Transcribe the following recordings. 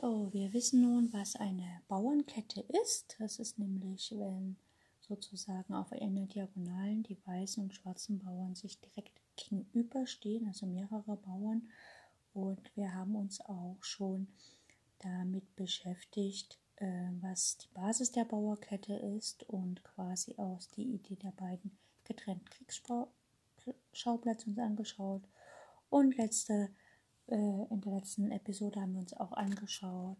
So, wir wissen nun, was eine Bauernkette ist. Das ist nämlich, wenn sozusagen auf einer Diagonalen die weißen und schwarzen Bauern sich direkt gegenüberstehen, also mehrere Bauern. Und wir haben uns auch schon damit beschäftigt, äh, was die Basis der Bauerkette ist und quasi auch die Idee der beiden getrennten Kriegsschauplätze uns angeschaut. Und letzte in der letzten Episode haben wir uns auch angeschaut,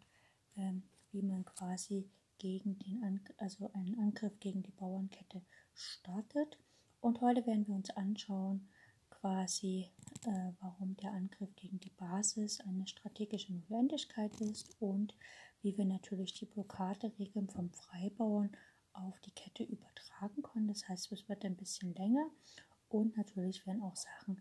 ähm, wie man quasi gegen den An also einen Angriff gegen die Bauernkette startet. Und heute werden wir uns anschauen, quasi, äh, warum der Angriff gegen die Basis eine strategische Notwendigkeit ist und wie wir natürlich die Blockaderegeln vom Freibauern auf die Kette übertragen können. Das heißt, es wird ein bisschen länger und natürlich werden auch Sachen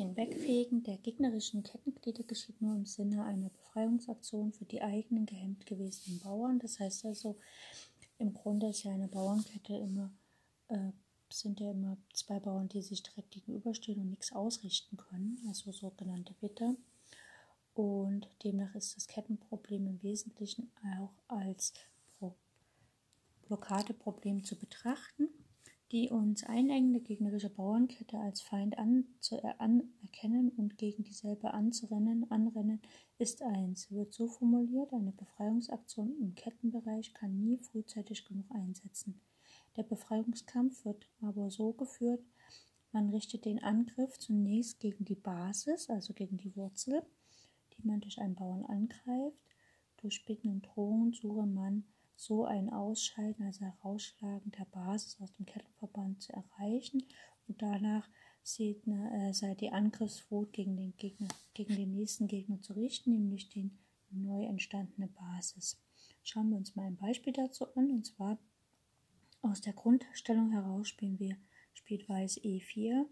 Hinwegfegen der gegnerischen Kettenglieder geschieht nur im Sinne einer Befreiungsaktion für die eigenen gehemmt gewesenen Bauern. Das heißt also, im Grunde ist ja eine Bauernkette immer, äh, sind ja immer zwei Bauern, die sich direkt gegenüberstehen und nichts ausrichten können, also sogenannte Witter. Und demnach ist das Kettenproblem im Wesentlichen auch als Blockadeproblem zu betrachten die uns einengende gegnerische Bauernkette als Feind anerkennen und gegen dieselbe anzurennen, anrennen, ist eins, wird so formuliert, eine Befreiungsaktion im Kettenbereich kann nie frühzeitig genug einsetzen. Der Befreiungskampf wird aber so geführt, man richtet den Angriff zunächst gegen die Basis, also gegen die Wurzel, die man durch einen Bauern angreift. Durch Bitten und Drohungen suche man so ein Ausscheiden, also Herausschlagen der Basis aus dem Kettenverband zu erreichen und danach sieht, äh, sei die Angriffswut gegen den Gegner, gegen den nächsten Gegner zu richten, nämlich die neu entstandene Basis. Schauen wir uns mal ein Beispiel dazu an, und zwar aus der Grundstellung heraus spielen wir spielt Weiß E4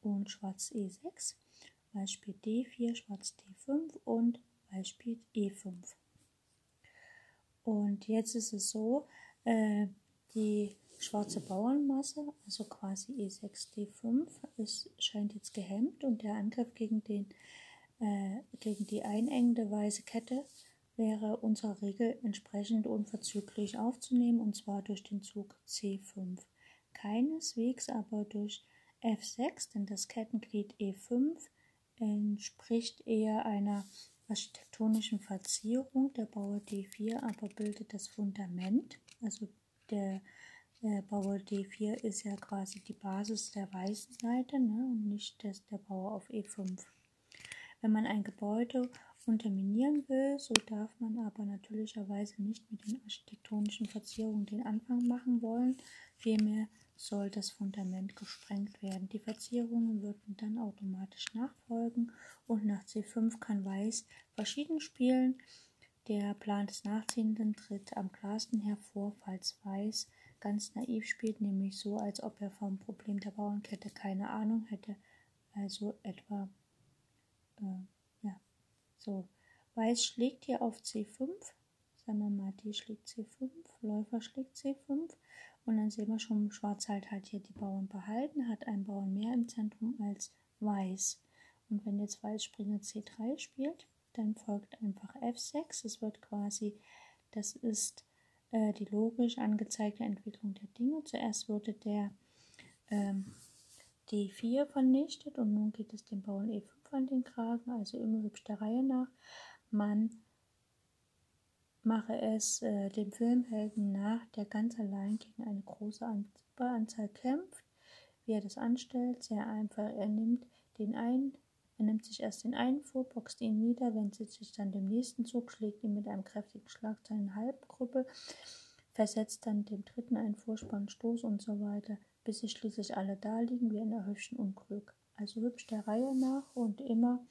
und Schwarz E6, Weiß spielt D4, Schwarz D5 und Weiß spielt E5. Und jetzt ist es so, äh, die schwarze Bauernmasse, also quasi E6D5, ist, scheint jetzt gehemmt und der Angriff gegen, den, äh, gegen die einengende weiße Kette wäre unserer Regel entsprechend unverzüglich aufzunehmen und zwar durch den Zug C5. Keineswegs aber durch F6, denn das Kettenglied E5 entspricht eher einer architektonischen Verzierung. Der Bauer D4 aber bildet das Fundament. Also der äh, Bauer D4 ist ja quasi die Basis der weißen Seite ne, und nicht das, der Bauer auf E5. Wenn man ein Gebäude unterminieren will, so darf man aber natürlicherweise nicht mit den architektonischen Verzierungen den Anfang machen wollen. Vielmehr soll das Fundament gesprengt werden. Die Verzierungen würden dann automatisch nachfolgen und nach C5 kann Weiß verschieden spielen. Der Plan des Nachziehenden tritt am klarsten hervor, falls Weiß ganz naiv spielt, nämlich so, als ob er vom Problem der Bauernkette keine Ahnung hätte. Also etwa, äh, ja, so. Weiß schlägt hier auf C5, sagen wir mal, D schlägt C5, Läufer schlägt C5 und dann sehen wir schon, Schwarz halt hat hier die Bauern behalten, hat einen Bauern mehr im Zentrum als Weiß. Und wenn jetzt Weiß Springer C3 spielt, dann folgt einfach F6. Es wird quasi, das ist äh, die logisch angezeigte Entwicklung der Dinge. Zuerst wurde der ähm, D4 vernichtet und nun geht es dem Bauern E5 an den Kragen, also immer hübsch der Reihe nach. Man mache es äh, dem Filmhelden nach, der ganz allein gegen eine große Anzahl kämpft. Wie er das anstellt, sehr einfach. Er nimmt den einen, er nimmt sich erst den einen vor, boxt ihn nieder, wendet sich dann dem nächsten Zug, schlägt ihn mit einem kräftigen Schlag seinen Halbgruppe, versetzt dann dem dritten einen Vorspann, Stoß und so weiter, bis sie schließlich alle da liegen wie in erhöhten Unglück. also hübsch der Reihe nach und immer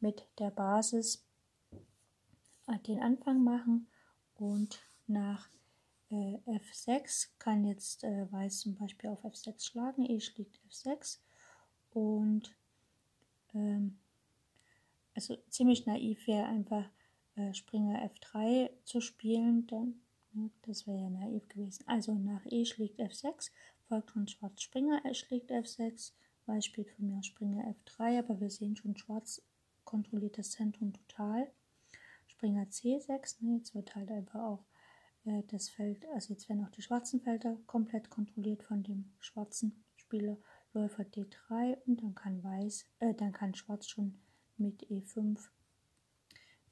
mit der Basis den Anfang machen und nach äh, F6 kann jetzt äh, Weiß zum Beispiel auf F6 schlagen, E schlägt F6 und ähm, also ziemlich naiv wäre einfach äh, Springer F3 zu spielen, dann ne, das wäre ja naiv gewesen. Also nach E schlägt F6, folgt von Schwarz Springer er schlägt F6, Weiß spielt von mir Springer F3, aber wir sehen schon, Schwarz kontrolliert das Zentrum total. Springer C6, ne, jetzt wird halt einfach auch äh, das Feld, also jetzt werden auch die schwarzen Felder komplett kontrolliert von dem schwarzen Spieler. Läufer D3 und dann kann Weiß, äh, dann kann Schwarz schon mit E5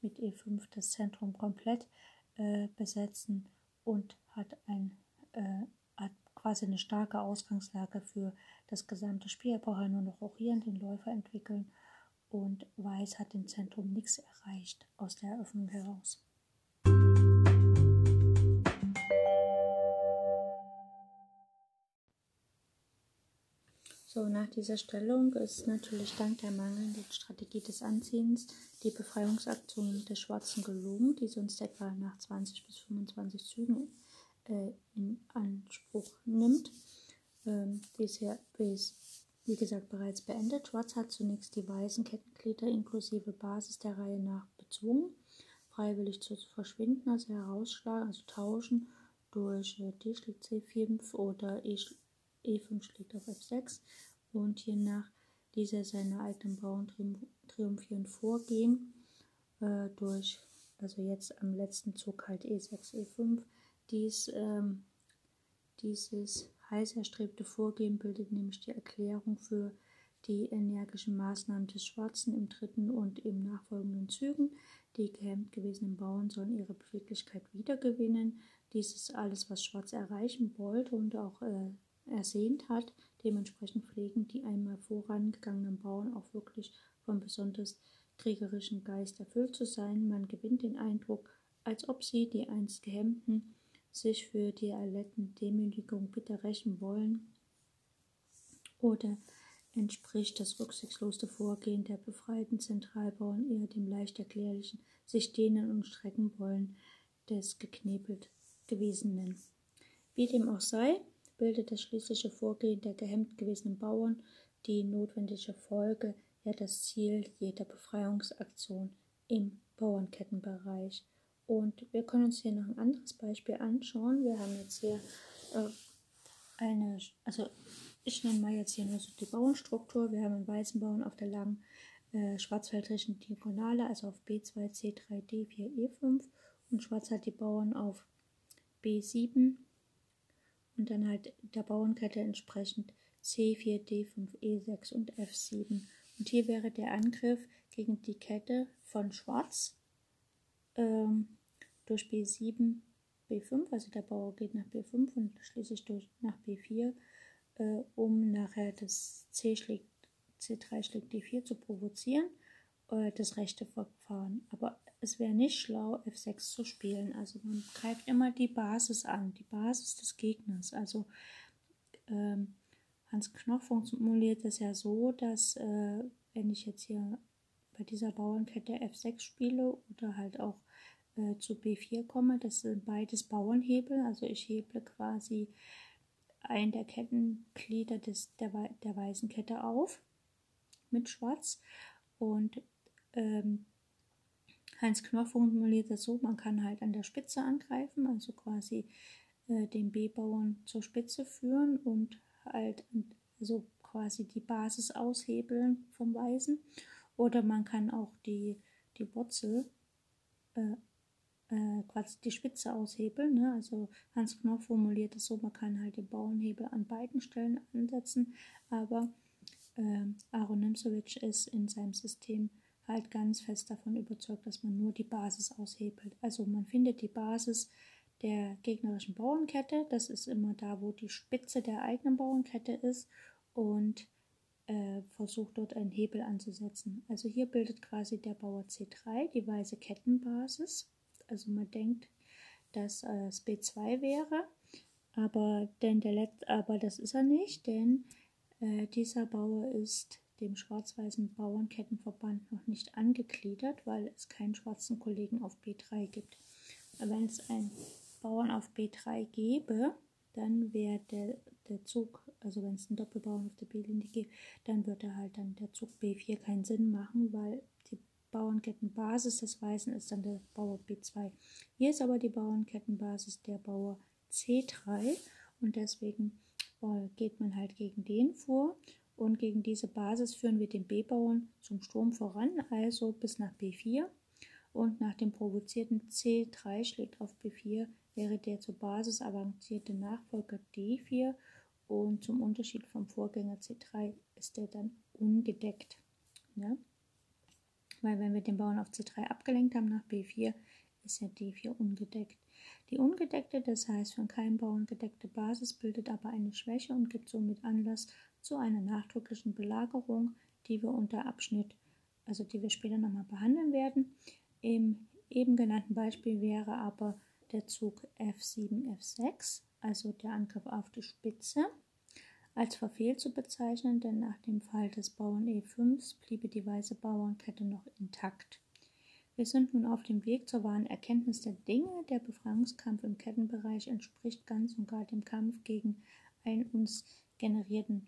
mit E5 das Zentrum komplett äh, besetzen und hat ein äh, hat quasi eine starke Ausgangslage für das gesamte Spiel. Er braucht nur noch rochieren, den Läufer entwickeln und Weiß hat im Zentrum nichts erreicht aus der Eröffnung heraus. So, nach dieser Stellung ist natürlich dank der mangelnden Strategie des Anziehens die Befreiungsaktion des Schwarzen gelungen, die sonst etwa nach 20 bis 25 Zügen äh, in Anspruch nimmt. Ähm, ja, ist, wie gesagt, bereits beendet. Schwarz hat zunächst die weißen Kettenglieder inklusive Basis der Reihe nach bezwungen, freiwillig zu verschwinden, also herausschlagen, also tauschen durch äh, D schlägt C5 oder E schlägt E5 schlägt auf F6 und hier nach dieser seiner eigenen Bauern triumphieren vorgehen äh, durch, also jetzt am letzten Zug halt E6, E5. Dies, ähm, dieses heiß erstrebte Vorgehen bildet nämlich die Erklärung für die energischen Maßnahmen des Schwarzen im dritten und im nachfolgenden Zügen. Die gehemmt gewesenen Bauern sollen ihre Beweglichkeit wiedergewinnen. Dies ist alles, was Schwarz erreichen wollte und auch äh, ersehnt hat. Dementsprechend pflegen die einmal vorangegangenen Bauern auch wirklich vom besonders kriegerischen Geist erfüllt zu sein. Man gewinnt den Eindruck, als ob sie, die einst Gehemmten, sich für die erletten Demütigung bitter rächen wollen. Oder entspricht das rücksichtslose Vorgehen der befreiten Zentralbauern eher dem leicht erklärlichen, sich dehnen und strecken wollen des geknebelt Gewesenen. Wie dem auch sei, bildet das schließliche Vorgehen der gehemmt gewesenen Bauern die notwendige Folge, ja das Ziel jeder Befreiungsaktion im Bauernkettenbereich. Und wir können uns hier noch ein anderes Beispiel anschauen. Wir haben jetzt hier äh, eine, also ich nenne mal jetzt hier nur so die Bauernstruktur. Wir haben einen weißen Bauern auf der langen äh, schwarzfeldrischen Diagonale, also auf B2, C3, D4, E5 und schwarz hat die Bauern auf B7, und dann halt der Bauernkette entsprechend C4, D5, E6 und F7. Und hier wäre der Angriff gegen die Kette von Schwarz ähm, durch B7, B5, also der Bauer geht nach B5 und schließlich durch nach B4, äh, um nachher das C schlägt, C3 schlägt D4 zu provozieren, äh, das rechte Verfahren. Aber es wäre nicht schlau, F6 zu spielen. Also man greift immer die Basis an, die Basis des Gegners. Also ähm, Hans Knoch formuliert es ja so, dass äh, wenn ich jetzt hier bei dieser Bauernkette F6 spiele oder halt auch äh, zu B4 komme, das sind beides Bauernhebel. Also ich heble quasi ein der Kettenglieder des, der, der weißen Kette auf mit Schwarz und ähm, Heinz Knoch formuliert das so, man kann halt an der Spitze angreifen, also quasi äh, den B-Bauern zur Spitze führen und halt also quasi die Basis aushebeln vom Weißen. Oder man kann auch die, die Wurzel, äh, äh, quasi die Spitze aushebeln. Ne? Also Hans Knoch formuliert es so, man kann halt den Bauernhebel an beiden Stellen ansetzen, aber äh, Aaron Nimzowitsch ist in seinem System halt ganz fest davon überzeugt, dass man nur die Basis aushebelt. Also man findet die Basis der gegnerischen Bauernkette, das ist immer da, wo die Spitze der eigenen Bauernkette ist und äh, versucht dort einen Hebel anzusetzen. Also hier bildet quasi der Bauer C3 die weiße Kettenbasis. Also man denkt, dass äh, es B2 wäre, aber, denn der Let aber das ist er nicht, denn äh, dieser Bauer ist dem schwarz-weißen Bauernkettenverband noch nicht angegliedert, weil es keinen schwarzen Kollegen auf B3 gibt. Wenn es einen Bauern auf B3 gäbe, dann wäre der, der Zug, also wenn es einen Doppelbauern auf der B-Linie gibt, dann würde halt dann der Zug B4 keinen Sinn machen, weil Bauernkettenbasis des Weißen ist dann der Bauer B2. Hier ist aber die Bauernkettenbasis der Bauer C3 und deswegen äh, geht man halt gegen den vor und gegen diese Basis führen wir den B-Bauern zum Sturm voran, also bis nach B4 und nach dem provozierten C3 schlägt auf B4 wäre der zur Basis avancierte Nachfolger D4 und zum Unterschied vom Vorgänger C3 ist der dann ungedeckt. Ja? Weil wenn wir den Bauern auf C3 abgelenkt haben nach B4, ist ja D4 ungedeckt. Die ungedeckte, das heißt von keinem Bauern gedeckte Basis, bildet aber eine Schwäche und gibt somit Anlass zu einer nachdrücklichen Belagerung, die wir unter Abschnitt, also die wir später nochmal behandeln werden. Im eben genannten Beispiel wäre aber der Zug F7, F6, also der Angriff auf die Spitze, als verfehlt zu bezeichnen, denn nach dem Fall des Bauern E5 bliebe die weiße Bauernkette noch intakt. Wir sind nun auf dem Weg zur wahren Erkenntnis der Dinge. Der Befreiungskampf im Kettenbereich entspricht ganz und gar dem Kampf gegen einen uns generierten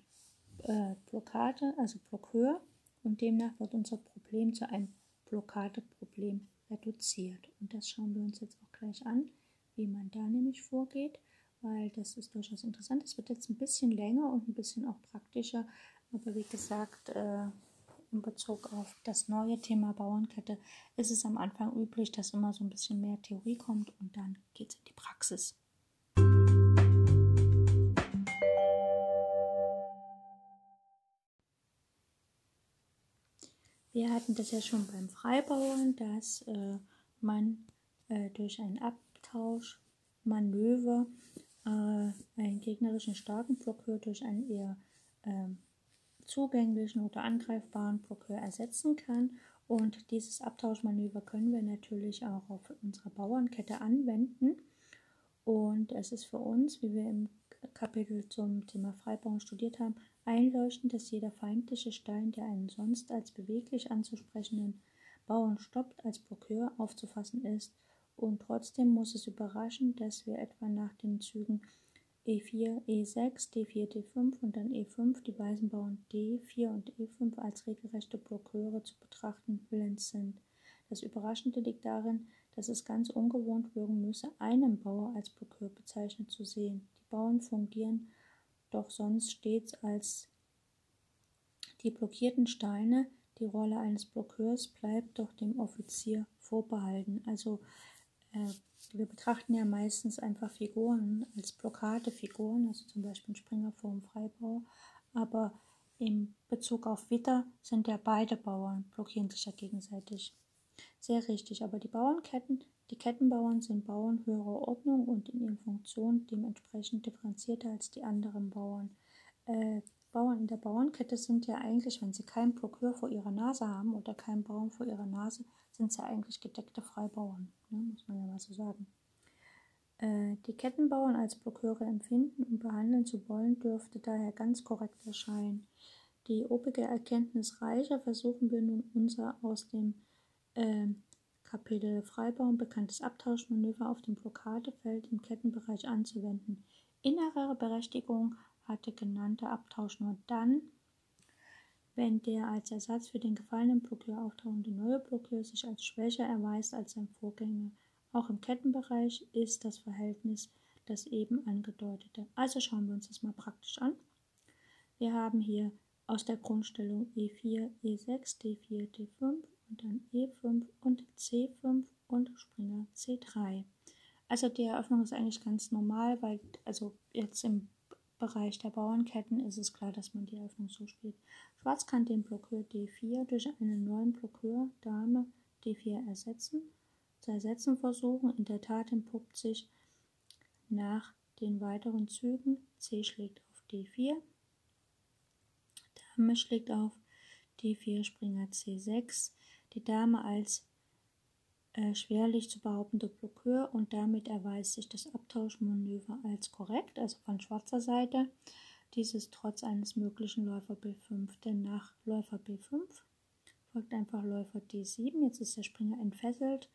äh, Blockade, also Blockhöhe, und demnach wird unser Problem zu einem Blockadeproblem reduziert. Und das schauen wir uns jetzt auch gleich an, wie man da nämlich vorgeht, weil das ist durchaus interessant. Es wird jetzt ein bisschen länger und ein bisschen auch praktischer, aber wie gesagt, äh, in Bezug auf das neue Thema Bauernkette ist es am Anfang üblich, dass immer so ein bisschen mehr Theorie kommt und dann geht es in die Praxis. Wir hatten das ja schon beim Freibauern, dass äh, man äh, durch einen Abtauschmanöver einen gegnerischen starken Blockeur durch einen eher ähm, zugänglichen oder angreifbaren Blockeur ersetzen kann. Und dieses Abtauschmanöver können wir natürlich auch auf unserer Bauernkette anwenden. Und es ist für uns, wie wir im Kapitel zum Thema Freibauen studiert haben, einleuchtend, dass jeder feindliche Stein, der einen sonst als beweglich anzusprechenden Bauern stoppt, als Blockeur aufzufassen ist. Und trotzdem muss es überraschen, dass wir etwa nach den Zügen E4, E6, D4, D5 und dann E5 die weißen Bauern D4 und E5 als regelrechte Blockeure zu betrachten willens sind. Das Überraschende liegt darin, dass es ganz ungewohnt wirken müsse, einen Bauer als Blockeur bezeichnet zu sehen. Die Bauern fungieren doch sonst stets als die blockierten Steine. Die Rolle eines Blockeurs bleibt doch dem Offizier vorbehalten. Also äh, wir betrachten ja meistens einfach Figuren als Blockadefiguren, also zum Beispiel Springer vor dem Freibau, aber im Bezug auf Witter sind ja beide Bauern, blockieren sich ja gegenseitig. Sehr richtig, aber die Bauernketten, die Kettenbauern sind Bauern höherer Ordnung und in ihren Funktionen dementsprechend differenzierter als die anderen Bauern. Äh, Bauern in der Bauernkette sind ja eigentlich, wenn sie keinen Blockeur vor ihrer Nase haben oder keinen Bauern vor ihrer Nase, sind sie eigentlich gedeckte Freibauern, ne, muss man ja mal so sagen. Äh, die Kettenbauern als Blockeure empfinden und behandeln zu wollen, dürfte daher ganz korrekt erscheinen. Die obige Erkenntnis reicher versuchen wir nun unser aus dem äh, Kapitel Freibauen bekanntes Abtauschmanöver auf dem Blockadefeld im Kettenbereich anzuwenden. Innere Berechtigung hat der genannte Abtausch nur dann, wenn der als Ersatz für den gefallenen Blockeur auftauchende neue Blockeur sich als schwächer erweist als sein Vorgänger. Auch im Kettenbereich ist das Verhältnis das eben angedeutete. Also schauen wir uns das mal praktisch an. Wir haben hier aus der Grundstellung E4, E6, D4, D5 und dann E5 und C5 und Springer C3. Also die Eröffnung ist eigentlich ganz normal, weil also jetzt im Bereich der Bauernketten ist es klar, dass man die Eröffnung so spielt. Schwarz kann den Blockeur D4 durch einen neuen Blockeur Dame D4 ersetzen. Zu ersetzen versuchen, in der Tat entpuppt sich nach den weiteren Zügen C schlägt auf D4, Dame schlägt auf D4, Springer C6, die Dame als äh, schwerlich zu behauptende Blockeur und damit erweist sich das Abtauschmanöver als korrekt, also von schwarzer Seite. Dieses trotz eines möglichen Läufer B5, denn nach Läufer B5 folgt einfach Läufer D7. Jetzt ist der Springer entfesselt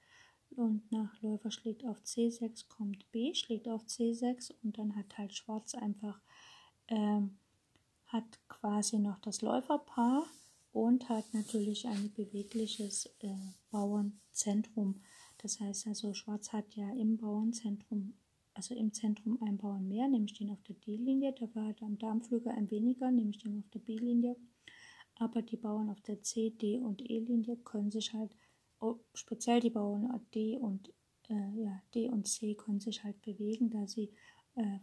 und nach Läufer schlägt auf C6 kommt B, schlägt auf C6 und dann hat halt Schwarz einfach ähm, hat quasi noch das Läuferpaar und hat natürlich ein bewegliches äh, Bauernzentrum. Das heißt also, Schwarz hat ja im Bauernzentrum, also im Zentrum ein Bauern mehr, nämlich den auf der D-Linie, dafür hat er am Darmflügel ein weniger, nämlich den auf der B-Linie. Aber die Bauern auf der C, D und E-Linie können sich halt, oh, speziell die Bauern D und, äh, ja, D und C können sich halt bewegen, da sie äh,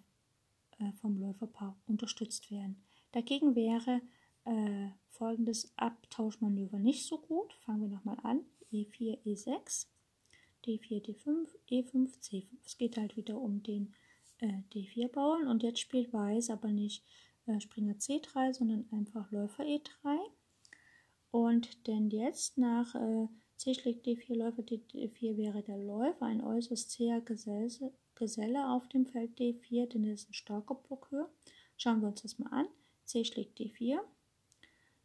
äh, vom Läuferpaar unterstützt werden. Dagegen wäre äh, folgendes Abtauschmanöver nicht so gut. Fangen wir nochmal an. E4, E6, D4, D5, E5, C5. Es geht halt wieder um den äh, D4-Bauern und jetzt spielt Weiß aber nicht äh, Springer C3, sondern einfach Läufer E3. Und denn jetzt nach äh, C schlägt D4, Läufer D4 wäre der Läufer ein äußerst zäher Geselle, Geselle auf dem Feld D4, denn er ist ein starker Blockhöhe. Schauen wir uns das mal an. C schlägt D4,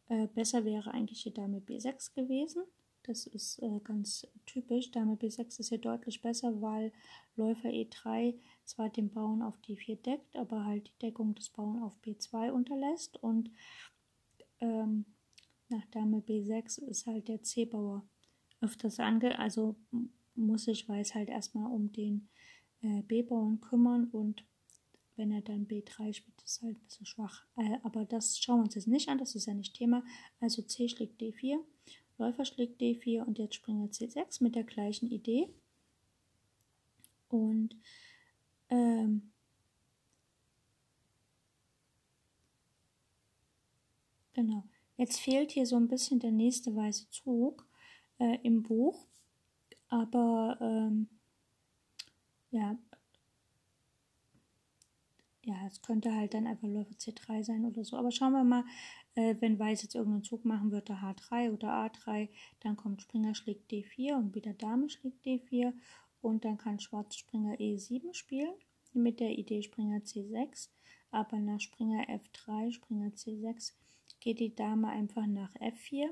äh, besser wäre eigentlich die Dame B6 gewesen. Das ist äh, ganz typisch. Dame B6 ist hier deutlich besser, weil Läufer E3 zwar den Bauern auf D4 deckt, aber halt die Deckung des Bauern auf B2 unterlässt. Und ähm, nach Dame B6 ist halt der C-Bauer öfters ange... Also muss sich Weiß halt erstmal um den äh, B-Bauern kümmern und wenn er dann B3 spielt, ist halt ein bisschen schwach. Äh, aber das schauen wir uns jetzt nicht an, das ist ja nicht Thema. Also C schlägt D4, Läufer schlägt D4 und jetzt Springer C6 mit der gleichen Idee. Und ähm, genau, jetzt fehlt hier so ein bisschen der nächste weiße Zug äh, im Buch. Aber ähm, ja, ja, es könnte halt dann einfach Läufer C3 sein oder so. Aber schauen wir mal, äh, wenn Weiß jetzt irgendeinen Zug machen würde, H3 oder A3, dann kommt Springer schlägt D4 und wieder Dame schlägt D4 und dann kann Schwarz Springer E7 spielen mit der Idee Springer C6. Aber nach Springer F3, Springer C6 geht die Dame einfach nach F4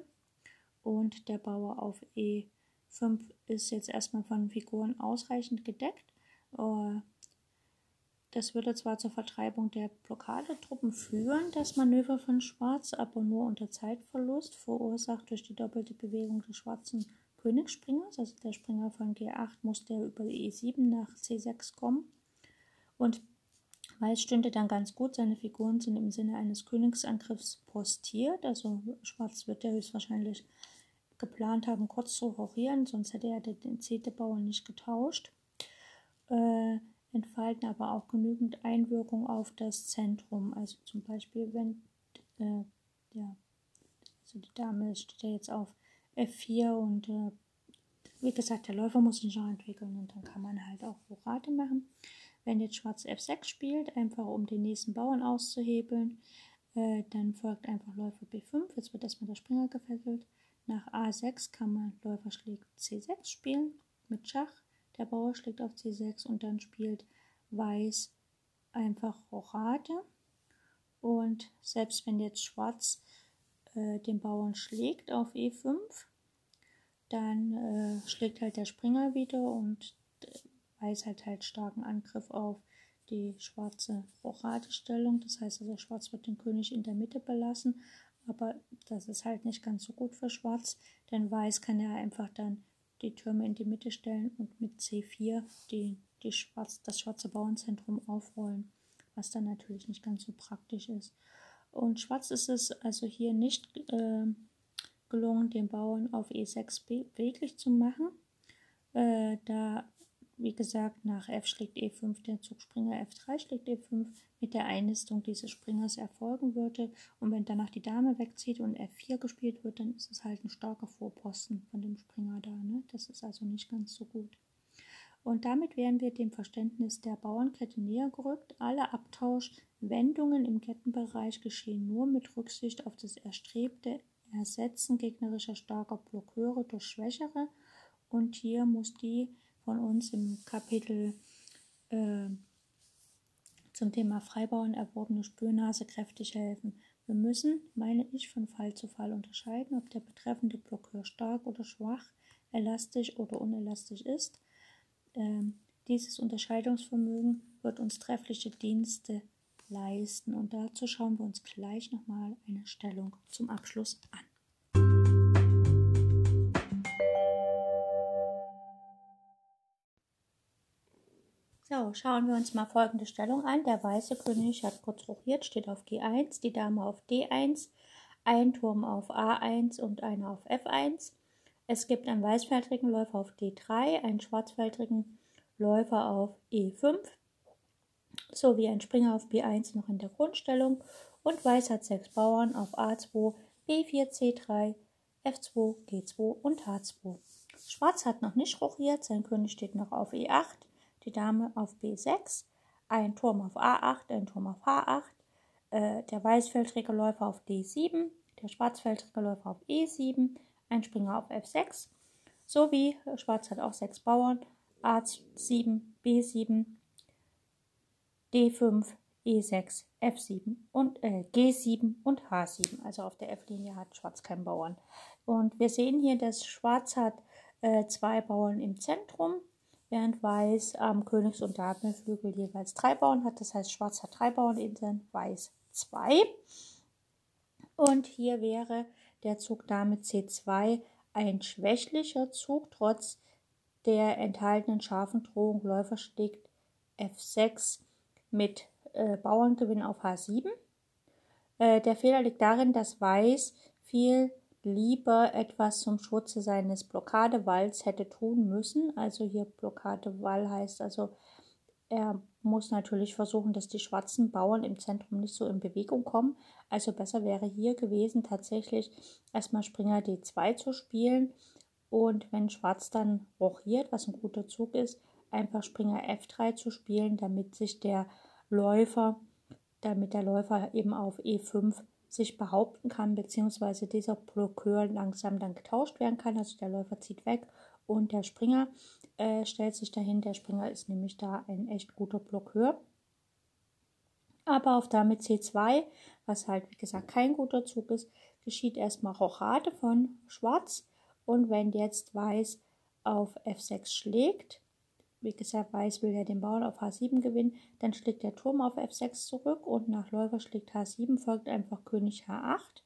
und der Bauer auf E5 ist jetzt erstmal von Figuren ausreichend gedeckt. Uh, das würde zwar zur Vertreibung der Blockadetruppen führen, das Manöver von Schwarz, aber nur unter Zeitverlust, verursacht durch die doppelte Bewegung des schwarzen Königsspringers. Also der Springer von G8 muss der über E7 nach C6 kommen. Und Weiß stünde dann ganz gut, seine Figuren sind im Sinne eines Königsangriffs postiert. Also Schwarz wird ja höchstwahrscheinlich geplant haben, kurz zu rochieren, sonst hätte er den C-Bauern nicht getauscht. Äh, entfalten aber auch genügend Einwirkung auf das Zentrum. Also zum Beispiel, wenn äh, ja, also die Dame steht ja jetzt auf F4 und äh, wie gesagt, der Läufer muss sich noch entwickeln und dann kann man halt auch Rate machen. Wenn jetzt Schwarz F6 spielt, einfach um den nächsten Bauern auszuhebeln, äh, dann folgt einfach Läufer B5. Jetzt wird erstmal der Springer gefesselt. Nach A6 kann man Läufer schlägt C6 spielen mit Schach. Der Bauer schlägt auf C6 und dann spielt Weiß einfach Rochade. Und selbst wenn jetzt Schwarz äh, den Bauern schlägt auf E5, dann äh, schlägt halt der Springer wieder und Weiß hat halt starken Angriff auf die schwarze Rochade-Stellung. Das heißt also, Schwarz wird den König in der Mitte belassen, aber das ist halt nicht ganz so gut für Schwarz, denn Weiß kann ja einfach dann die Türme in die Mitte stellen und mit C4 die, die Schwarz, das schwarze Bauernzentrum aufrollen, was dann natürlich nicht ganz so praktisch ist. Und Schwarz ist es also hier nicht äh, gelungen, den Bauern auf E6 beweglich zu machen, äh, da wie gesagt, nach F schlägt E5 der Zugspringer, F3 schlägt E5 mit der Einnistung dieses Springers erfolgen würde. Und wenn danach die Dame wegzieht und F4 gespielt wird, dann ist es halt ein starker Vorposten von dem Springer da. Ne? Das ist also nicht ganz so gut. Und damit wären wir dem Verständnis der Bauernkette näher gerückt. Alle Abtauschwendungen im Kettenbereich geschehen nur mit Rücksicht auf das erstrebte Ersetzen gegnerischer starker Blockeure durch schwächere. Und hier muss die von uns im Kapitel äh, zum Thema Freibauern erworbene Spürnase kräftig helfen. Wir müssen, meine ich, von Fall zu Fall unterscheiden, ob der betreffende Blockeur stark oder schwach, elastisch oder unelastisch ist. Ähm, dieses Unterscheidungsvermögen wird uns treffliche Dienste leisten und dazu schauen wir uns gleich nochmal eine Stellung zum Abschluss an. So, schauen wir uns mal folgende Stellung an. Der weiße König hat kurz rochiert, steht auf G1, die Dame auf D1, ein Turm auf A1 und einer auf F1. Es gibt einen weißfeldrigen Läufer auf D3, einen schwarzfeldrigen Läufer auf E5 sowie ein Springer auf B1 noch in der Grundstellung und Weiß hat sechs Bauern auf A2, B4, C3, F2, G2 und H2. Schwarz hat noch nicht rochiert, sein König steht noch auf E8, die Dame auf B6, ein Turm auf A8, ein Turm auf H8, äh, der weißfeldrige Läufer auf D7, der schwarzfeldrige Läufer auf E7, ein Springer auf F6, sowie Schwarz hat auch sechs Bauern, A7, B7, D5, E6, F7 und äh, G7 und H7. Also auf der F-Linie hat Schwarz keinen Bauern. Und wir sehen hier, dass Schwarz hat äh, zwei Bauern im Zentrum, während Weiß am Königs- und Damenflügel jeweils drei Bauern hat. Das heißt, Schwarz hat drei Bauerninseln, Weiß zwei. Und hier wäre der Zug Dame C2 ein schwächlicher Zug, trotz der enthaltenen scharfen Drohung Läufer schlägt F6 mit äh, Bauerngewinn auf H7. Äh, der Fehler liegt darin, dass Weiß viel lieber etwas zum Schutze seines Blockadewalls hätte tun müssen. Also hier Blockadewall heißt also, er muss natürlich versuchen, dass die schwarzen Bauern im Zentrum nicht so in Bewegung kommen. Also besser wäre hier gewesen, tatsächlich erstmal Springer D2 zu spielen. Und wenn Schwarz dann rochiert, was ein guter Zug ist, einfach Springer F3 zu spielen, damit sich der Läufer, damit der Läufer eben auf E5 sich behaupten kann, beziehungsweise dieser Blockeur langsam dann getauscht werden kann. Also der Läufer zieht weg und der Springer äh, stellt sich dahin. Der Springer ist nämlich da ein echt guter Blockeur. Aber auf Dame C2, was halt wie gesagt kein guter Zug ist, geschieht erstmal Rochade von Schwarz. Und wenn jetzt Weiß auf F6 schlägt, wie gesagt, Weiß will ja den Bauern auf H7 gewinnen. Dann schlägt der Turm auf F6 zurück und nach Läufer schlägt H7, folgt einfach König H8.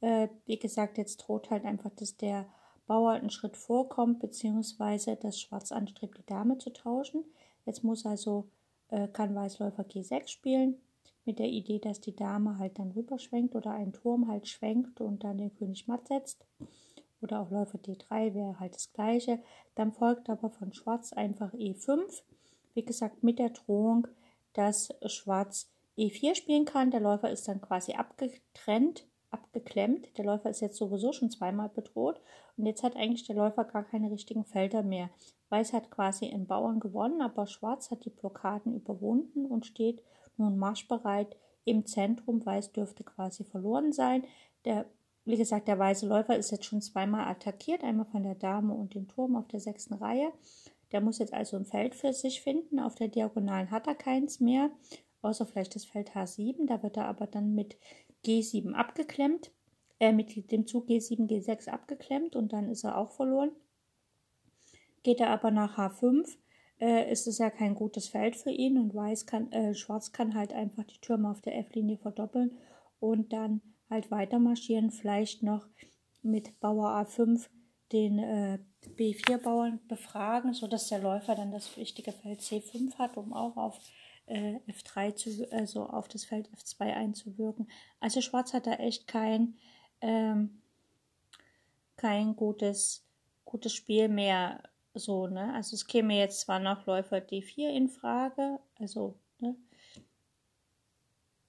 Äh, wie gesagt, jetzt droht halt einfach, dass der Bauer einen Schritt vorkommt, beziehungsweise dass Schwarz anstrebt, die Dame zu tauschen. Jetzt muss also, äh, kann Weiß Läufer G6 spielen, mit der Idee, dass die Dame halt dann rüberschwenkt oder ein Turm halt schwenkt und dann den König matt setzt oder auch Läufer D3 wäre halt das gleiche. Dann folgt aber von Schwarz einfach E5. Wie gesagt, mit der Drohung, dass Schwarz E4 spielen kann. Der Läufer ist dann quasi abgetrennt, abgeklemmt. Der Läufer ist jetzt sowieso schon zweimal bedroht. Und jetzt hat eigentlich der Läufer gar keine richtigen Felder mehr. Weiß hat quasi in Bauern gewonnen, aber Schwarz hat die Blockaden überwunden und steht nun marschbereit im Zentrum. Weiß dürfte quasi verloren sein. Der wie gesagt, der weiße Läufer ist jetzt schon zweimal attackiert, einmal von der Dame und dem Turm auf der sechsten Reihe. Der muss jetzt also ein Feld für sich finden. Auf der Diagonalen hat er keins mehr, außer vielleicht das Feld H7. Da wird er aber dann mit G7 abgeklemmt, äh, mit dem Zug G7, G6 abgeklemmt und dann ist er auch verloren. Geht er aber nach H5, äh, ist es ja kein gutes Feld für ihn und Weiß kann, äh, Schwarz kann halt einfach die Türme auf der F-Linie verdoppeln und dann halt weiter marschieren, vielleicht noch mit Bauer A5 den äh, B4-Bauern befragen, sodass der Läufer dann das wichtige Feld C5 hat, um auch auf äh, F3 zu, also auf das Feld F2 einzuwirken. Also Schwarz hat da echt kein, ähm, kein gutes, gutes Spiel mehr. So, ne? Also es käme jetzt zwar noch Läufer D4 in Frage, also, ne?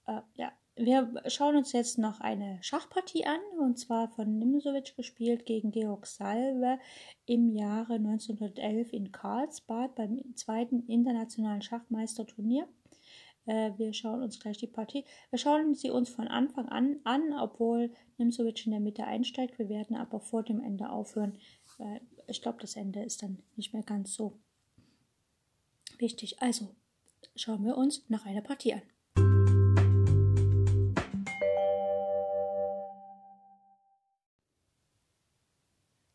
Äh, ja, wir schauen uns jetzt noch eine Schachpartie an, und zwar von Nimsovic gespielt gegen Georg Salve im Jahre 1911 in Karlsbad beim zweiten internationalen Schachmeisterturnier. Äh, wir schauen uns gleich die Partie. Wir schauen sie uns von Anfang an an, obwohl Nimsovic in der Mitte einsteigt. Wir werden aber vor dem Ende aufhören. Ich glaube, das Ende ist dann nicht mehr ganz so wichtig. Also, schauen wir uns noch eine Partie an.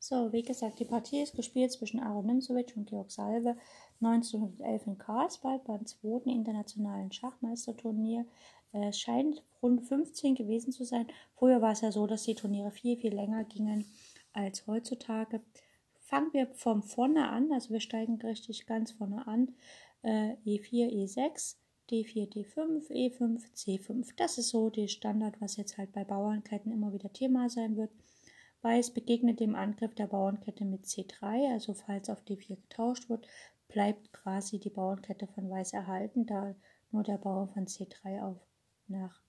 So, wie gesagt, die Partie ist gespielt zwischen Aaron Nimzowitsch und Georg Salve 1911 in Karlsbad beim zweiten internationalen Schachmeisterturnier. Es scheint rund 15 gewesen zu sein. Früher war es ja so, dass die Turniere viel, viel länger gingen als heutzutage. Fangen wir von vorne an, also wir steigen richtig ganz vorne an. Äh, E4, E6, D4, D5, E5, C5. Das ist so der Standard, was jetzt halt bei Bauernketten immer wieder Thema sein wird. Weiß begegnet dem Angriff der Bauernkette mit C3, also falls auf D4 getauscht wird, bleibt quasi die Bauernkette von Weiß erhalten, da nur der Bauer von C3 auf nach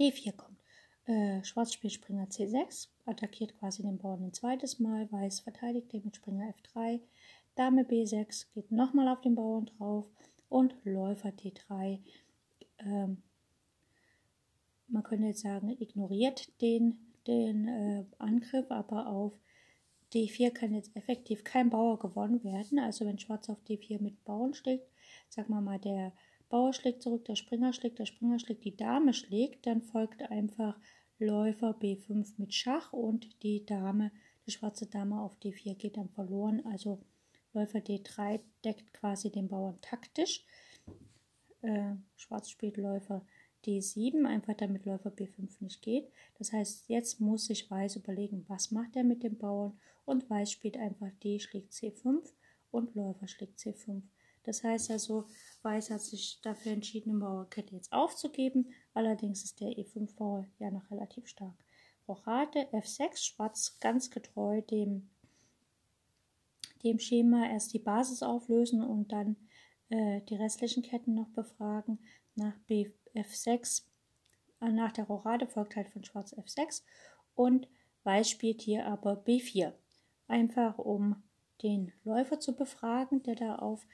D4 kommt. Äh, Schwarz spielt Springer C6, attackiert quasi den Bauern ein zweites Mal, Weiß verteidigt den mit Springer F3, Dame B6 geht nochmal auf den Bauern drauf und Läufer D3. Ähm, man könnte jetzt sagen, ignoriert den den äh, Angriff, aber auf D4 kann jetzt effektiv kein Bauer gewonnen werden. Also wenn Schwarz auf D4 mit Bauern schlägt, sagen wir mal, der Bauer schlägt zurück, der Springer schlägt, der Springer schlägt, die Dame schlägt, dann folgt einfach Läufer B5 mit Schach und die Dame, die schwarze Dame auf D4 geht dann verloren. Also Läufer D3 deckt quasi den Bauern taktisch. Äh, Schwarz spielt Läufer D7, einfach damit Läufer B5 nicht geht. Das heißt, jetzt muss sich Weiß überlegen, was macht er mit dem Bauern und Weiß spielt einfach D schlägt C5 und Läufer schlägt C5. Das heißt also, Weiß hat sich dafür entschieden, die Bauerkette jetzt aufzugeben. Allerdings ist der E5-Bauer ja noch relativ stark. Rochade F6, Schwarz ganz getreu dem, dem Schema erst die Basis auflösen und dann äh, die restlichen Ketten noch befragen. Nach B F6. Äh, nach der Rochade folgt halt von Schwarz F6 und Weiß spielt hier aber B4. Einfach um den Läufer zu befragen, der da auf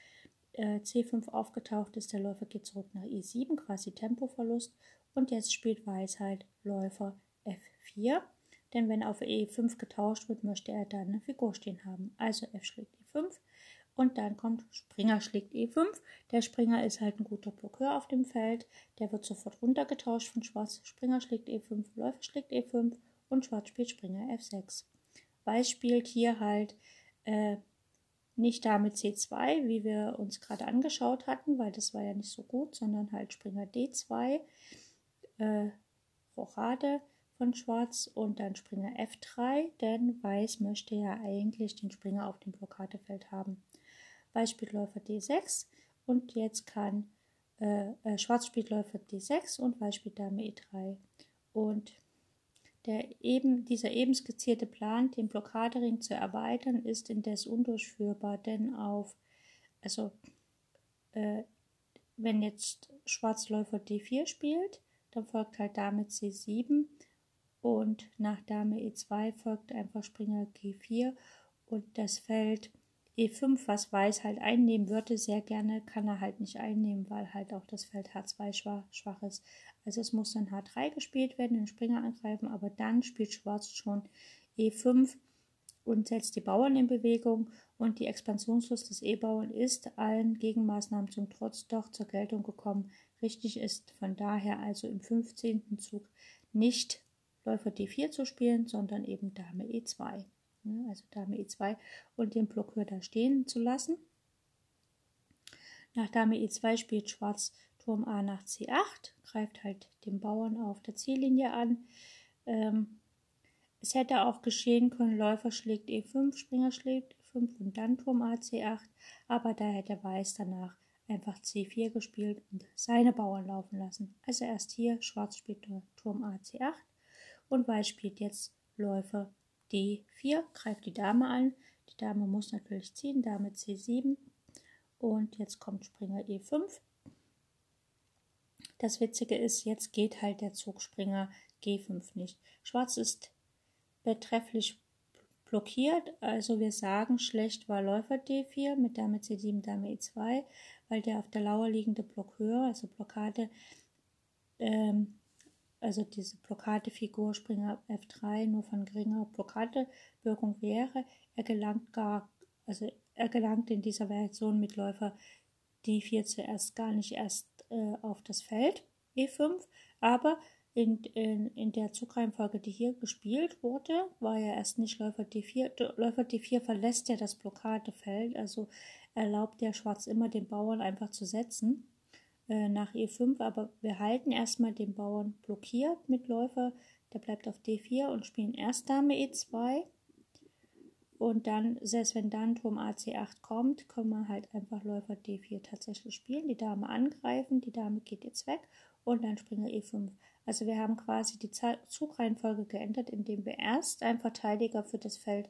äh, C5 aufgetaucht ist. Der Läufer geht zurück nach E7, quasi Tempoverlust. Und jetzt spielt Weiß halt Läufer F4. Denn wenn auf E5 getauscht wird, möchte er dann eine Figur stehen haben. Also F schlägt E5 und dann kommt Springer schlägt E5. Der Springer ist halt ein guter Blockeur auf dem Feld. Der wird sofort runtergetauscht von Schwarz. Springer schlägt E5, Läufer schlägt E5 und Schwarz spielt Springer F6. Weiß spielt hier halt äh, nicht Dame C2, wie wir uns gerade angeschaut hatten, weil das war ja nicht so gut, sondern halt Springer D2, äh, Rochade von Schwarz und dann Springer F3, denn Weiß möchte ja eigentlich den Springer auf dem Blockadefeld haben. Beispielläufer D6 und jetzt kann äh, äh, Schwarz spielt Läufer D6 und Weiß Dame E3. Und der eben, dieser eben skizzierte Plan, den Blockadering zu erweitern, ist indes undurchführbar, denn auf, also äh, wenn jetzt Schwarz Läufer D4 spielt, dann folgt halt Dame C7 und nach Dame E2 folgt einfach Springer G4 und das Feld E5, was Weiß halt einnehmen würde, sehr gerne, kann er halt nicht einnehmen, weil halt auch das Feld H2 schwach, ist. Also es muss dann H3 gespielt werden, den Springer angreifen, aber dann spielt Schwarz schon E5 und setzt die Bauern in Bewegung und die Expansionslust des E-Bauern ist allen Gegenmaßnahmen zum Trotz doch zur Geltung gekommen. Richtig ist von daher also im 15. Zug nicht Läufer D4 zu spielen, sondern eben Dame E2 ne, also Dame E2 und den Blockeur da stehen zu lassen. Nach Dame E2 spielt Schwarz Turm A nach C8, greift halt den Bauern auf der Ziellinie an. Ähm, es hätte auch geschehen können, Läufer schlägt E5, Springer schlägt E5 und dann Turm A C8, aber da hätte Weiß danach einfach C4 gespielt und seine Bauern laufen lassen. Also erst hier, Schwarz spielt Turm A C8 und Weiß spielt jetzt Läufer D4, greift die Dame an. Die Dame muss natürlich ziehen, Dame C7 und jetzt kommt Springer E5. Das Witzige ist, jetzt geht halt der Zug Springer G5 nicht. Schwarz ist betrefflich blockiert, also wir sagen, schlecht war Läufer D4 mit Dame C7, Dame E2, weil der auf der Lauer liegende Blockeur, also Blockade, ähm, also diese Blockadefigur Springer F3 nur von geringer Blockadewirkung wäre, er gelangt gar, also er gelangt in dieser Version mit Läufer D4 zuerst gar nicht erst äh, auf das Feld E5, aber in, in, in der Zugreihenfolge, die hier gespielt wurde, war ja erst nicht Läufer D4. Läufer D4 verlässt ja das Blockadefeld, also erlaubt der Schwarz immer den Bauern einfach zu setzen äh, nach E5, aber wir halten erstmal den Bauern blockiert mit Läufer, der bleibt auf D4 und spielen erst Dame E2 und dann, selbst wenn dann Turm AC8 kommt, können wir halt einfach Läufer D4 tatsächlich spielen, die Dame angreifen, die Dame geht jetzt weg und dann Springer E5. Also wir haben quasi die Zugreihenfolge geändert, indem wir erst einen Verteidiger für das Feld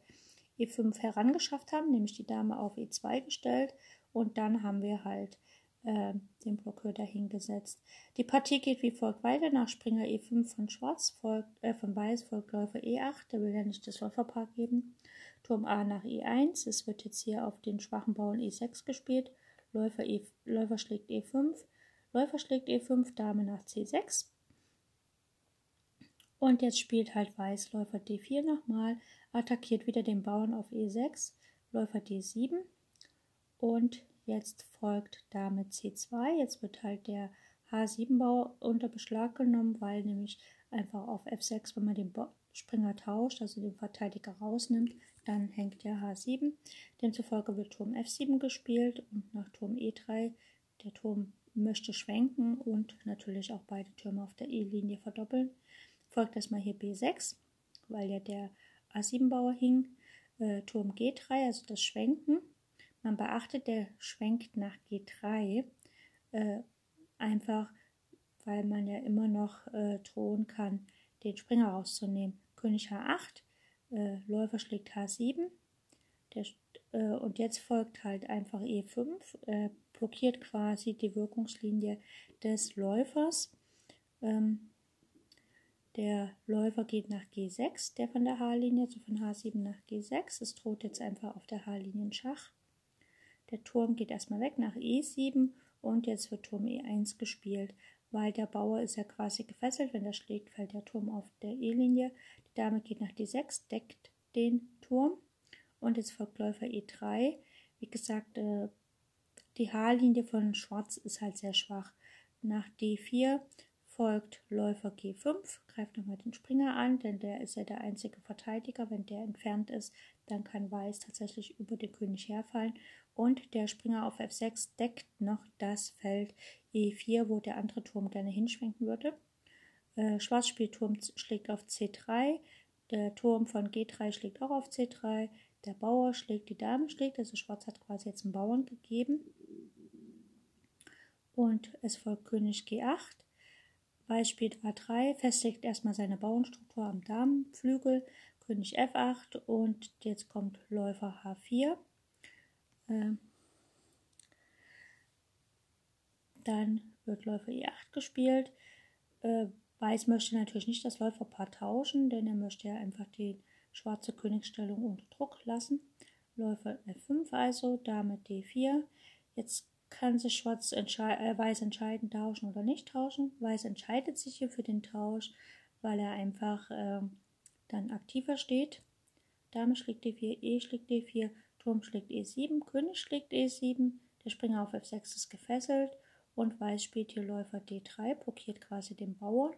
E5 herangeschafft haben, nämlich die Dame auf E2 gestellt und dann haben wir halt äh, den Blockeur dahingesetzt. Die Partie geht wie folgt weiter. Nach Springer E5 von Schwarz folgt, äh, von Weiß folgt Läufer E8, der will ja nicht das Läuferpaar geben. Turm A nach E1. Es wird jetzt hier auf den schwachen Bauern E6 gespielt. Läufer, e, Läufer schlägt E5. Läufer schlägt E5, Dame nach C6. Und jetzt spielt halt Weiß Läufer D4 nochmal, attackiert wieder den Bauern auf E6, Läufer D7 und jetzt folgt Dame C2. Jetzt wird halt der H7-Bauer unter Beschlag genommen, weil nämlich einfach auf F6, wenn man den Springer tauscht, also den Verteidiger rausnimmt, dann hängt der H7. Demzufolge wird Turm F7 gespielt und nach Turm E3 der Turm möchte schwenken und natürlich auch beide Türme auf der E-Linie verdoppeln. Folgt erstmal hier B6, weil ja der A7-Bauer hing. Äh, Turm G3, also das Schwenken. Man beachtet, der schwenkt nach G3, äh, einfach weil man ja immer noch äh, drohen kann, den Springer rauszunehmen. König H8, äh, Läufer schlägt H7 der, äh, und jetzt folgt halt einfach E5, äh, blockiert quasi die Wirkungslinie des Läufers. Ähm, der Läufer geht nach G6, der von der H-Linie, also von H7 nach G6. Es droht jetzt einfach auf der H-Linie Schach. Der Turm geht erstmal weg nach E7 und jetzt wird Turm E1 gespielt, weil der Bauer ist ja quasi gefesselt. Wenn er schlägt, fällt der Turm auf der E-Linie. Die Dame geht nach D6, deckt den Turm und jetzt folgt Läufer E3. Wie gesagt, äh, die H-Linie von Schwarz ist halt sehr schwach. Nach D4 folgt Läufer G5, greift nochmal den Springer an, denn der ist ja der einzige Verteidiger. Wenn der entfernt ist, dann kann Weiß tatsächlich über den König herfallen. Und der Springer auf F6 deckt noch das Feld E4, wo der andere Turm gerne hinschwenken würde. Äh, Schwarz spielt Turm schlägt auf C3, der Turm von G3 schlägt auch auf C3, der Bauer schlägt, die Dame schlägt, also Schwarz hat quasi jetzt einen Bauern gegeben. Und es folgt König G8. Weiß spielt A3, festigt erstmal seine Bauernstruktur am Damenflügel, König F8 und jetzt kommt Läufer H4. Ähm, dann wird Läufer E8 gespielt. Äh, Weiß möchte natürlich nicht das Läuferpaar tauschen, denn er möchte ja einfach die schwarze Königsstellung unter Druck lassen. Läufer F5 also, Dame D4. Jetzt kann sich Schwarz entschei äh, Weiß entscheiden, tauschen oder nicht tauschen. Weiß entscheidet sich hier für den Tausch, weil er einfach äh, dann aktiver steht. Dame schlägt D4, E schlägt D4, Turm schlägt E7, König schlägt E7, der Springer auf F6 ist gefesselt und Weiß spielt hier Läufer D3, blockiert quasi den Bauern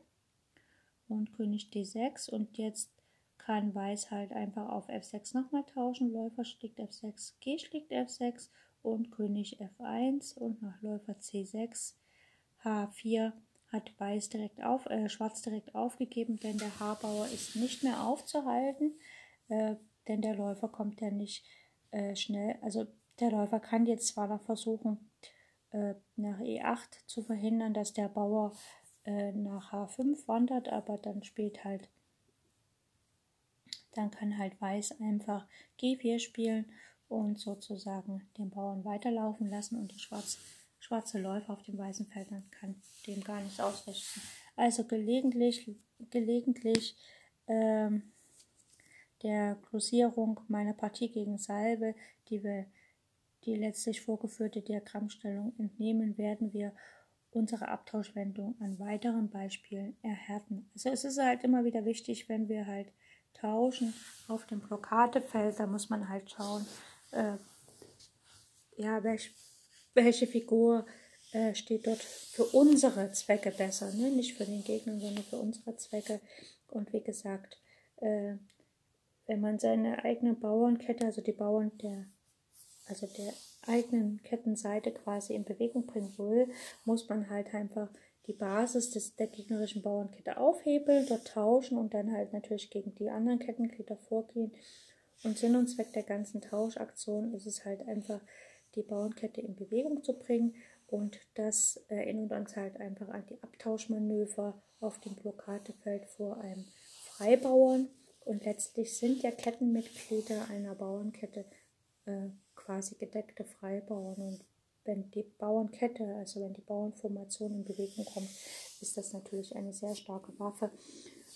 und König D6 und jetzt kann Weiß halt einfach auf F6 nochmal tauschen. Läufer schlägt F6, G schlägt F6 und König F1 und nach Läufer C6 H4 hat Weiß direkt auf, äh, Schwarz direkt aufgegeben, denn der Haarbauer ist nicht mehr aufzuhalten, äh, denn der Läufer kommt ja nicht äh, schnell. Also der Läufer kann jetzt zwar noch versuchen, äh, nach E8 zu verhindern, dass der Bauer äh, nach H5 wandert, aber dann spielt halt, dann kann halt Weiß einfach G4 spielen und sozusagen den Bauern weiterlaufen lassen und der schwarz, schwarze Läufer auf dem weißen Feld kann dem gar nichts ausrichten. Also gelegentlich, gelegentlich ähm, der Glossierung meiner Partie gegen Salbe, die wir die letztlich vorgeführte Diagrammstellung entnehmen, werden wir unsere Abtauschwendung an weiteren Beispielen erhärten. Also es ist halt immer wieder wichtig, wenn wir halt tauschen auf dem Blockadefeld, da muss man halt schauen, äh, ja, welch, welche Figur äh, steht dort für unsere Zwecke besser, ne? nicht für den Gegner, sondern für unsere Zwecke. Und wie gesagt, äh, wenn man seine eigene Bauernkette, also die Bauern der, also der eigenen Kettenseite quasi in Bewegung bringen will, muss man halt einfach die Basis des, der gegnerischen Bauernkette aufhebeln, dort tauschen und dann halt natürlich gegen die anderen Kettenglieder vorgehen. Und Sinn und Zweck der ganzen Tauschaktion ist es halt einfach, die Bauernkette in Bewegung zu bringen. Und das erinnert uns halt einfach an die Abtauschmanöver auf dem Blockadefeld vor einem Freibauern. Und letztlich sind ja Kettenmitglieder einer Bauernkette äh, quasi gedeckte Freibauern. Und wenn die Bauernkette, also wenn die Bauernformation in Bewegung kommt, ist das natürlich eine sehr starke Waffe,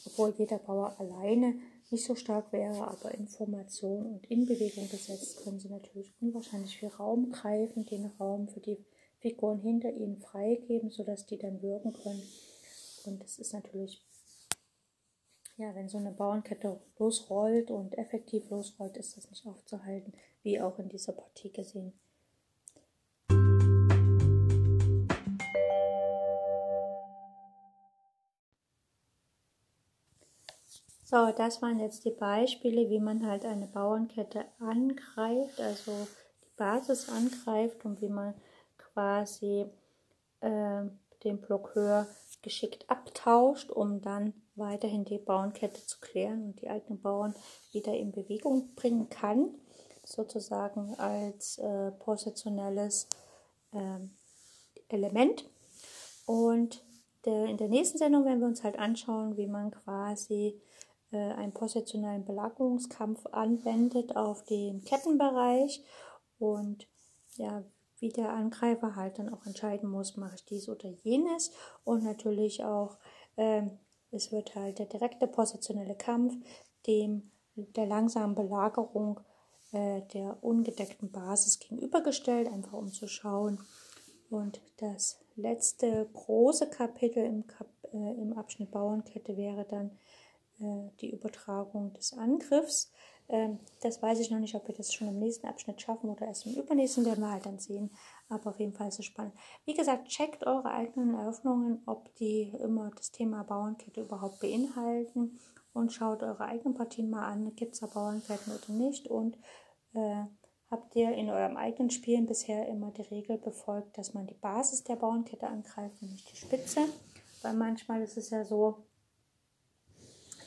obwohl jeder Bauer alleine nicht so stark wäre, aber in Formation und in Bewegung gesetzt, können sie natürlich unwahrscheinlich viel Raum greifen, den Raum für die Figuren hinter ihnen freigeben, sodass die dann wirken können. Und das ist natürlich, ja, wenn so eine Bauernkette losrollt und effektiv losrollt, ist das nicht aufzuhalten, wie auch in dieser Partie gesehen. So, das waren jetzt die Beispiele, wie man halt eine Bauernkette angreift, also die Basis angreift und wie man quasi äh, den Blockeur geschickt abtauscht, um dann weiterhin die Bauernkette zu klären und die eigenen Bauern wieder in Bewegung bringen kann, sozusagen als äh, positionelles äh, Element. Und der, in der nächsten Sendung werden wir uns halt anschauen, wie man quasi äh, einen positionellen Belagerungskampf anwendet auf den Kettenbereich und ja, wie der Angreifer halt dann auch entscheiden muss, mache ich dies oder jenes und natürlich auch, äh, es wird halt der direkte positionelle Kampf dem der langsamen Belagerung äh, der ungedeckten Basis gegenübergestellt, einfach um zu schauen. Und das letzte große Kapitel im, Kap äh, im Abschnitt Bauernkette wäre dann äh, die Übertragung des Angriffs. Ähm, das weiß ich noch nicht, ob wir das schon im nächsten Abschnitt schaffen oder erst im übernächsten, werden wir halt dann sehen. Aber auf jeden Fall ist es spannend. Wie gesagt, checkt eure eigenen Eröffnungen, ob die immer das Thema Bauernkette überhaupt beinhalten und schaut eure eigenen Partien mal an, gibt es da Bauernketten oder nicht und äh, habt ihr in eurem eigenen Spielen bisher immer die Regel befolgt, dass man die Basis der Bauernkette angreift und nicht die Spitze, weil manchmal ist es ja so,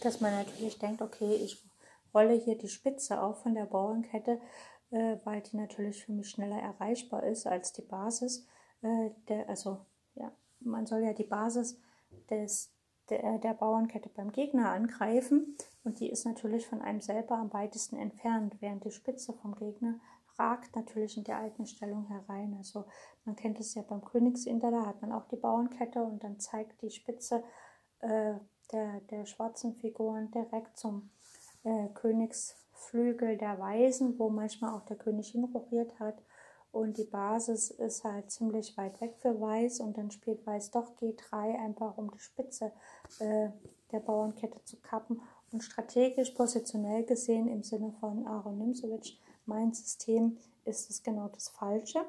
dass man natürlich denkt, okay, ich rolle hier die Spitze auf von der Bauernkette, äh, weil die natürlich für mich schneller erreichbar ist als die Basis. Äh, der, also ja, man soll ja die Basis des, der, der Bauernkette beim Gegner angreifen und die ist natürlich von einem selber am weitesten entfernt, während die Spitze vom Gegner ragt natürlich in der alten Stellung herein. Also man kennt es ja beim Königsinter, da hat man auch die Bauernkette und dann zeigt die Spitze äh, der, der schwarzen Figuren direkt zum äh, Königsflügel der Weisen, wo manchmal auch der König hinrochiert hat. Und die Basis ist halt ziemlich weit weg für Weiß und dann spielt Weiß doch G3 einfach um die Spitze äh, der Bauernkette zu kappen. Und strategisch, positionell gesehen im Sinne von Aaron Nimzowitsch, mein System ist es genau das Falsche.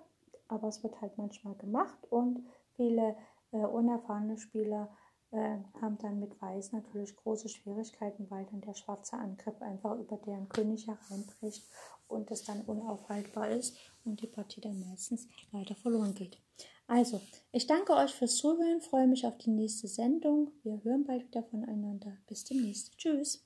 Aber es wird halt manchmal gemacht und viele äh, unerfahrene Spieler äh, haben dann mit Weiß natürlich große Schwierigkeiten, weil dann der schwarze Angriff einfach über deren König hereinbricht und es dann unaufhaltbar ist und die Partie dann meistens leider verloren geht. Also, ich danke euch fürs Zuhören, freue mich auf die nächste Sendung. Wir hören bald wieder voneinander. Bis demnächst. Tschüss.